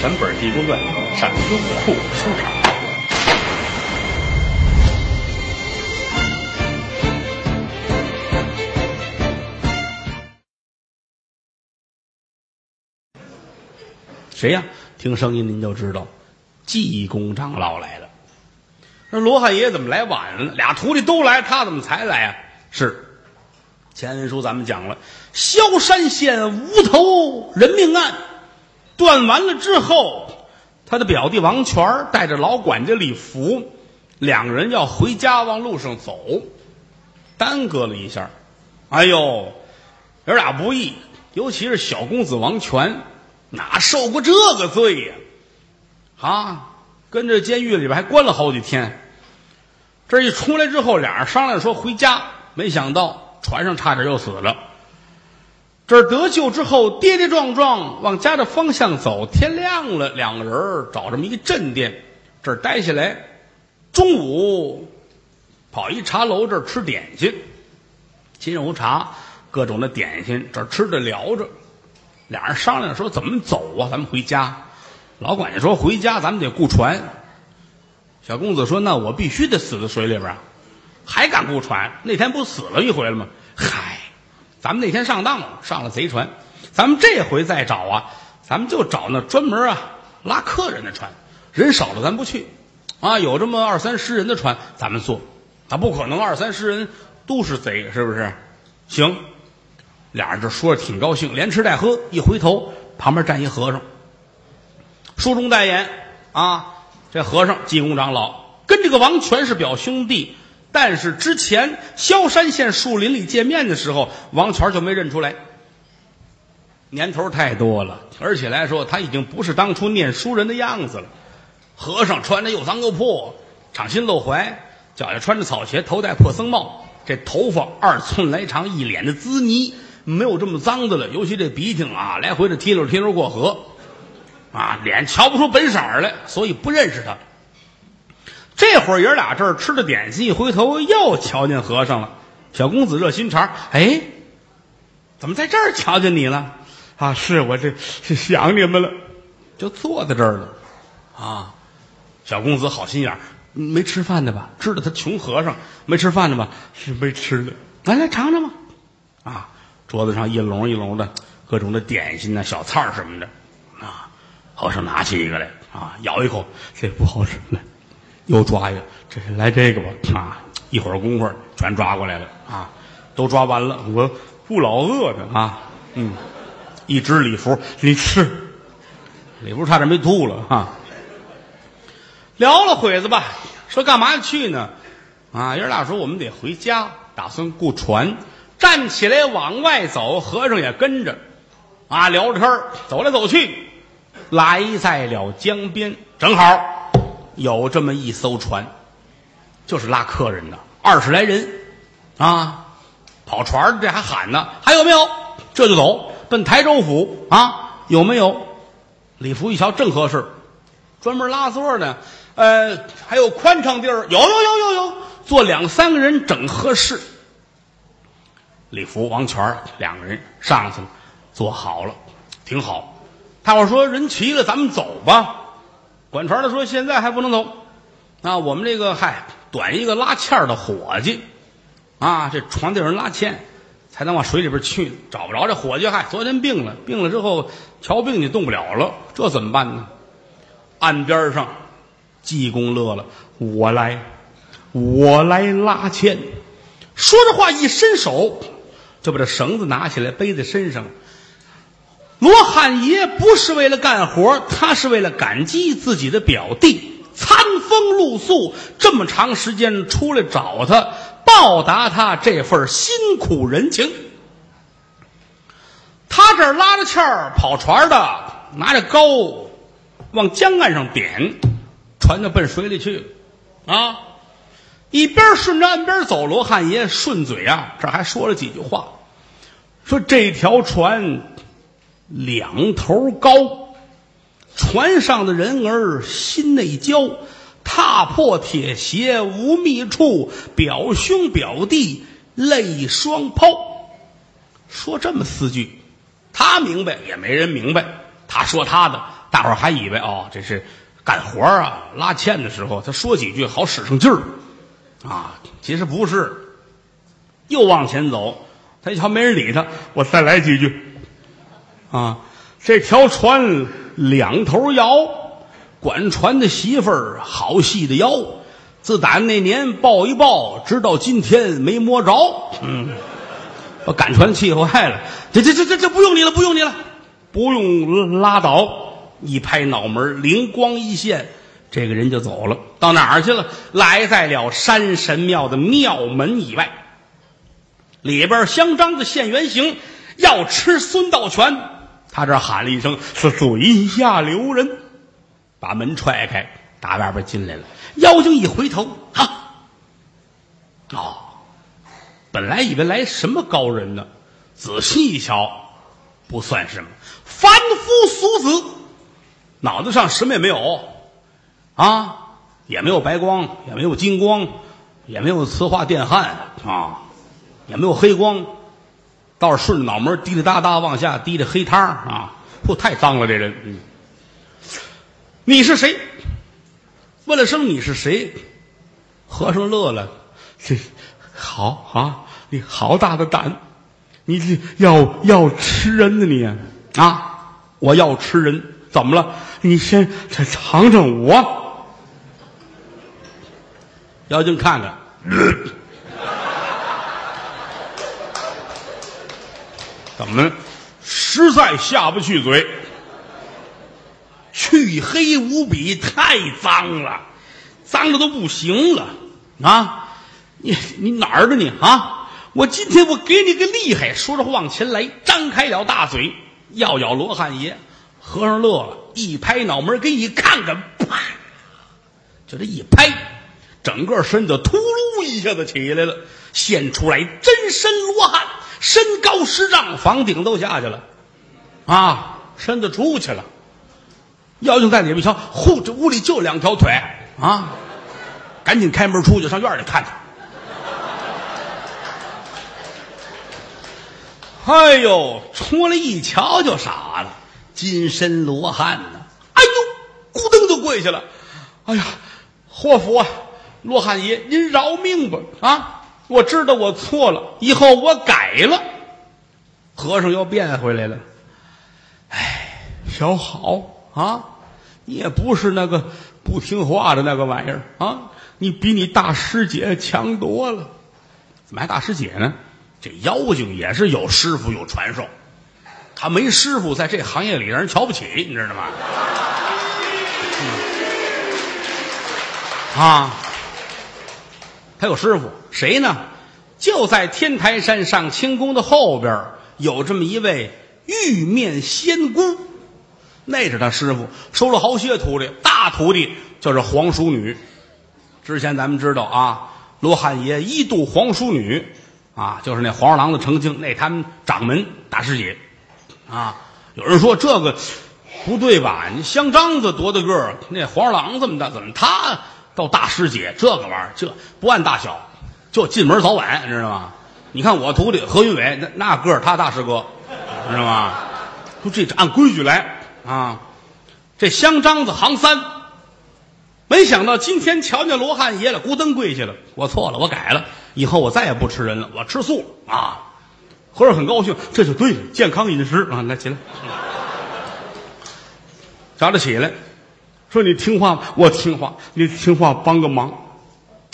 全本《地宫传》，上优酷出场。谁呀？听声音您就知道，济公长老来了。那罗汉爷怎么来晚了？俩徒弟都来，他怎么才来啊？是前文书咱们讲了，萧山县无头人命案断完了之后，他的表弟王全带着老管家李福两个人要回家，往路上走，耽搁了一下。哎呦，爷俩不易，尤其是小公子王全。哪受过这个罪呀？啊，跟着监狱里边还关了好几天。这一出来之后，俩人商量说回家，没想到船上差点又死了。这儿得救之后，跌跌撞撞往家的方向走。天亮了，两个人找这么一个镇店，这儿待下来。中午跑一茶楼这儿吃点心，金油茶，各种的点心，这儿吃着聊着。俩人商量说：“怎么走啊？咱们回家。”老管家说：“回家咱们得雇船。”小公子说：“那我必须得死在水里边还敢雇船？那天不死了一回了吗？”咱们那天上当了，上了贼船。咱们这回再找啊，咱们就找那专门啊拉客人的船。人少了咱不去啊，有这么二三十人的船咱们坐。啊，不可能二三十人都是贼，是不是？行。俩人这说着挺高兴，连吃带喝。一回头，旁边站一和尚，书中代言啊。这和尚济公长老跟这个王全是表兄弟，但是之前萧山县树林里见面的时候，王全就没认出来。年头太多了，而且来说他已经不是当初念书人的样子了。和尚穿的又脏又破，敞心露怀，脚下穿着草鞋，头戴破僧帽，这头发二寸来长，一脸的滋泥。没有这么脏的了，尤其这鼻涕啊，来回的提溜提溜过河，啊，脸瞧不出本色来，所以不认识他。这会儿爷俩这儿吃着点心，一回头又瞧见和尚了。小公子热心肠，哎，怎么在这儿瞧见你了？啊，是我这是想你们了，就坐在这儿了。啊，小公子好心眼没吃饭的吧？知道他穷和尚没吃饭的吧？是没吃的，来来尝尝吧。啊。桌子上一笼一笼的各种的点心呐、小菜什么的，啊，和尚拿起一个来，啊，咬一口，这不好吃，来，又抓一个，这是来这个吧，啊，一会儿功夫全抓过来了，啊，都抓完了，我不老饿着啊，嗯，一只礼服，你吃，礼服差点没吐了啊，聊了会子吧，说干嘛去呢？啊，爷俩说我们得回家，打算雇船。站起来往外走，和尚也跟着，啊，聊着天走来走去，来在了江边，正好有这么一艘船，就是拉客人的，二十来人，啊，跑船这还喊呢，还有没有？这就走，奔台州府啊，有没有？李福一瞧，正合适，专门拉座的，呃，还有宽敞地儿，有有有有有，坐两三个人整合适。李福、王全两个人上去了，坐好了，挺好。大伙说人齐了，咱们走吧。管船的说现在还不能走，啊，我们这个嗨，短一个拉纤的伙计，啊，这船得有人拉纤，才能往水里边去。找不着这伙计，嗨，昨天病了，病了之后瞧病去动不了了，这怎么办呢？岸边上，济公乐了，我来，我来拉纤。说着话，一伸手。就把这绳子拿起来背在身上。罗汉爷不是为了干活，他是为了感激自己的表弟，餐风露宿这么长时间出来找他，报答他这份辛苦人情。他这儿拉着纤儿跑船的，拿着篙往江岸上点，船就奔水里去了啊。一边顺着岸边走，罗汉爷顺嘴啊，这还说了几句话，说这条船两头高，船上的人儿心内焦，踏破铁鞋无觅处，表兄表弟泪双抛。说这么四句，他明白也没人明白。他说他的，大伙儿还以为哦，这是干活啊，拉纤的时候他说几句好使上劲儿啊，其实不是。又往前走，他一瞧没人理他，我再来几句啊。这条船两头摇，管船的媳妇儿好细的腰。自打那年抱一抱，直到今天没摸着。嗯，把赶船气坏了。这这这这这不用你了，不用你了，不用拉倒。一拍脑门，灵光一现，这个人就走了。到哪儿去了？来在了山神庙的庙门以外。里边香樟子现原形，要吃孙道全。他这喊了一声：“是嘴下留人。”把门踹开，打外边进来了。妖精一回头，哈，哦，本来以为来什么高人呢，仔细一瞧，不算什么，凡夫俗子，脑子上什么也没有，啊，也没有白光，也没有金光，也没有磁化电焊啊，也没有黑光，倒是顺着脑门滴滴答答往下滴的黑汤啊，不太脏了这人。嗯，你是谁？问了声你是谁？和尚乐了，这好啊！你好大的胆！你这要要吃人呢你啊！我要吃人，怎么了？你先尝尝我。妖精看看，怎么呢实在下不去嘴？黢黑无比，太脏了，脏的都不行了啊！你你哪儿的你啊？我今天我给你个厉害！说着往前来，张开了大嘴要咬罗汉爷。和尚乐了，一拍脑门给你看看，啪！就这一拍，整个身子秃噜一下子起来了，现出来真身罗汉，身高十丈，房顶都下去了啊！身子出去了。妖精在里面瞧，呼，这屋里就两条腿啊！赶紧开门出去，上院里看看。哎呦，出来一瞧就傻了，金身罗汉呢！哎呦，咕噔就跪下了。哎呀，活佛，罗汉爷，您饶命吧！啊，我知道我错了，以后我改了。和尚又变回来了。哎，小好。啊，你也不是那个不听话的那个玩意儿啊！你比你大师姐强多了，怎么还大师姐呢？这妖精也是有师傅有传授，他没师傅，在这行业里让人瞧不起，你知道吗？啊，他有师傅，谁呢？就在天台山上清宫的后边有这么一位玉面仙姑。那是他师傅收了好些徒弟，大徒弟就是黄淑女。之前咱们知道啊，罗汉爷一度黄淑女啊，就是那黄二郎的成精，那他们掌门大师姐啊。有人说这个不对吧？你香樟子多大个？那黄二郎这么大，怎么他到大师姐？这个玩意儿这不按大小，就进门早晚，你知道吗？你看我徒弟何云伟，那那个他大师哥，知道吗？就这按规矩来。啊，这香樟子行三，没想到今天瞧见罗汉爷了，咕噔跪下了。我错了，我改了，以后我再也不吃人了，我吃素啊。和尚很高兴，这就对了，健康饮食啊。来起来，早点起来，说你听话，我听话，你听话，帮个忙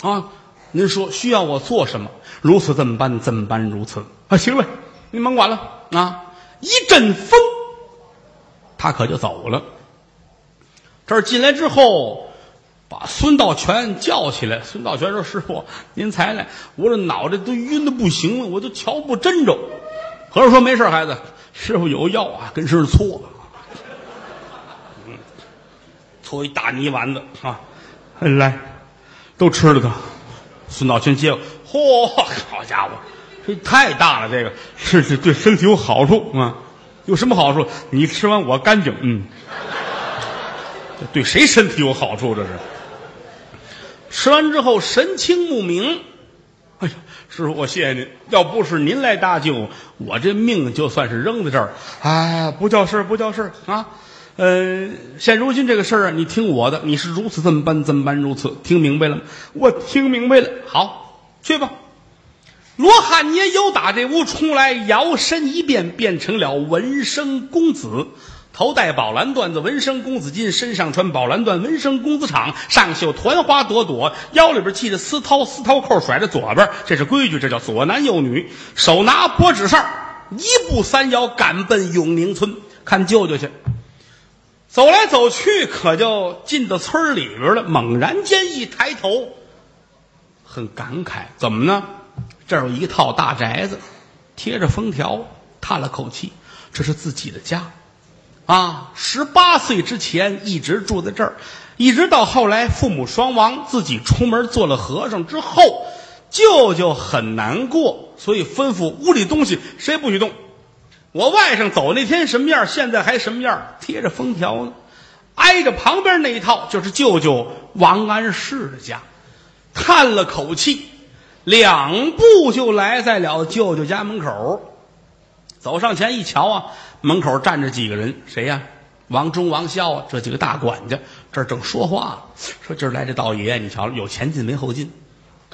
啊。您说需要我做什么？如此这么办，怎般如此啊？行了，你甭管了啊。一阵风。他可就走了。这儿进来之后，把孙道全叫起来。孙道全说：“师傅，您才来，我这脑袋都晕的不行了，我都瞧不真着。”和尚说：“没事，孩子，师傅有药啊，跟身上搓。搓一大泥丸子啊，来，都吃了它。”孙道全接过，嚯，好家伙，这太大了，这个是是对身体有好处啊。有什么好处？你吃完我干净，嗯，这 对谁身体有好处？这是吃完之后神清目明。哎呀，师傅，我谢谢您。要不是您来搭救，我这命就算是扔在这儿。哎，不叫事儿不叫事儿啊！呃，现如今这个事儿啊，你听我的，你是如此这么办，怎么办？如此，听明白了吗？我听明白了。好，去吧。罗汉爷由打这屋出来，摇身一变，变成了文生公子，头戴宝蓝缎子，文生公子巾，身上穿宝蓝缎，文生公子氅，上绣团花朵朵，腰里边系着丝绦，丝绦扣甩着左边，这是规矩，这叫左男右女，手拿拨纸扇，一步三摇，赶奔永宁村看舅舅去。走来走去，可就进到村里边了。猛然间一抬头，很感慨，怎么呢？这儿有一套大宅子，贴着封条，叹了口气，这是自己的家，啊！十八岁之前一直住在这儿，一直到后来父母双亡，自己出门做了和尚之后，舅舅很难过，所以吩咐屋里东西谁不许动。我外甥走那天什么样，现在还什么样，贴着封条呢。挨着旁边那一套就是舅舅王安世的家，叹了口气，两步就来在了舅舅家门口。走上前一瞧啊，门口站着几个人，谁呀？王忠、王孝啊，这几个大管家，这正说话，说今儿来这道爷，你瞧有前进没后进。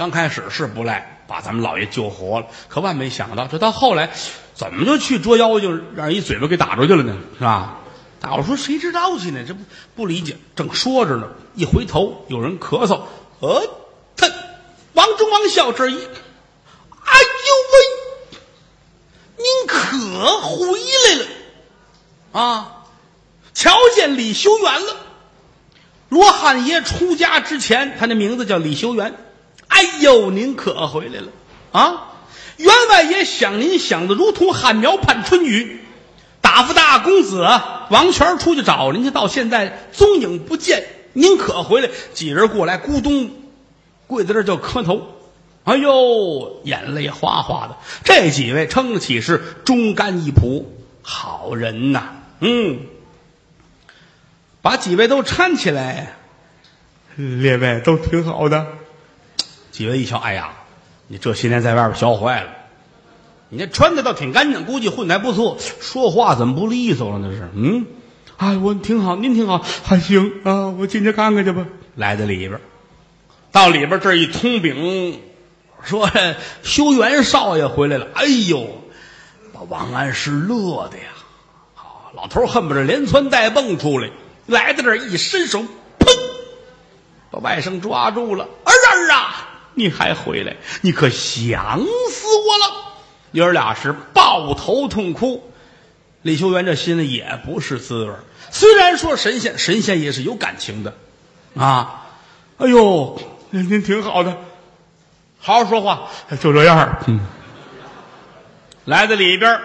刚开始是不赖，把咱们老爷救活了，可万没想到，这到后来。怎么就去捉妖精，让人一嘴巴给打出去了呢？是吧？大伙说谁知道去呢？这不不理解。正说着呢，一回头有人咳嗽。呃，他王忠、王孝这一，哎呦喂，您可回来了啊！瞧见李修元了。罗汉爷出家之前，他那名字叫李修元。哎呦，您可回来了啊！员外爷想您想的如同旱苗盼春雨，打发大公子王全出去找您去，到现在踪影不见，您可回来？几人过来，咕咚跪在这就磕头，哎呦，眼泪哗哗的。这几位称得起是忠肝义仆，好人呐。嗯，把几位都搀起来，列位都挺好的。几位一瞧，哎呀。你这些年在外边学坏了，你那穿的倒挺干净，估计混的还不错。说话怎么不利索了？那是，嗯，啊，我挺好，您挺好，还行啊。我进去看看去吧。来到里边，到里边这一通禀，说 修元少爷回来了。哎呦，把王安石乐的呀！好，老头恨不得连窜带蹦出来，来到这一伸手，砰，把外甥抓住了。儿儿啊！你还回来？你可想死我了！爷儿俩是抱头痛哭。李修缘这心里也不是滋味虽然说神仙，神仙也是有感情的啊。哎呦，您您挺好的，好好说话，就这样。嗯，来到里边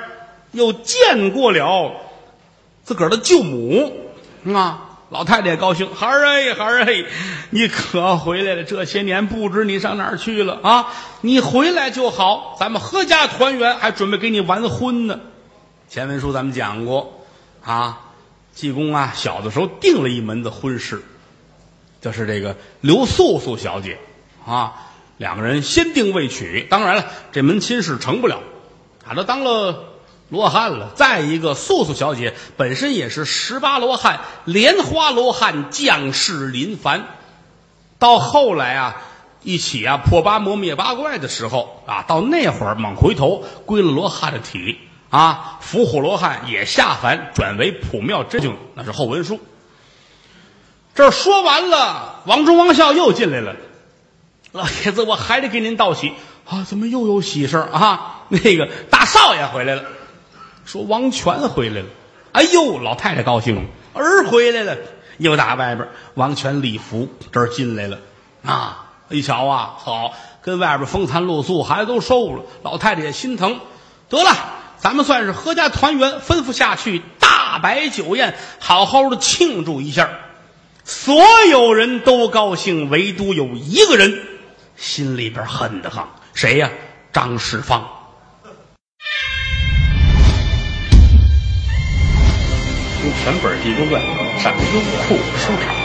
又见过了自个儿的舅母啊。老太太也高兴，孩儿哎，孩儿哎，你可回来了！这些年不知你上哪儿去了啊！你回来就好，咱们阖家团圆，还准备给你完婚呢。前文书咱们讲过啊，济公啊，小的时候定了一门子婚事，就是这个刘素素小姐啊，两个人先定未娶，当然了，这门亲事成不了，他都当了。罗汉了，再一个素素小姐本身也是十八罗汉，莲花罗汉。降世临凡。到后来啊，一起啊破八魔灭八怪的时候啊，到那会儿猛回头归了罗汉。的体啊，伏虎罗汉。也下凡转为普妙真经，那是后文书。这说完了，王忠王孝又进来了，老爷子，我还得给您道喜啊！怎么又有喜事啊？那个大少爷回来了。说王权回来了，哎呦，老太太高兴，儿回来了。又打外边，王权礼服这儿进来了啊！一瞧啊，好，跟外边风餐露宿，孩子都收了，老太太也心疼。得了，咱们算是阖家团圆，吩咐下去，大摆酒宴，好好的庆祝一下。所有人都高兴，唯独有一个人心里边恨得慌，谁呀？张世芳。全本《地中传》上优酷收看。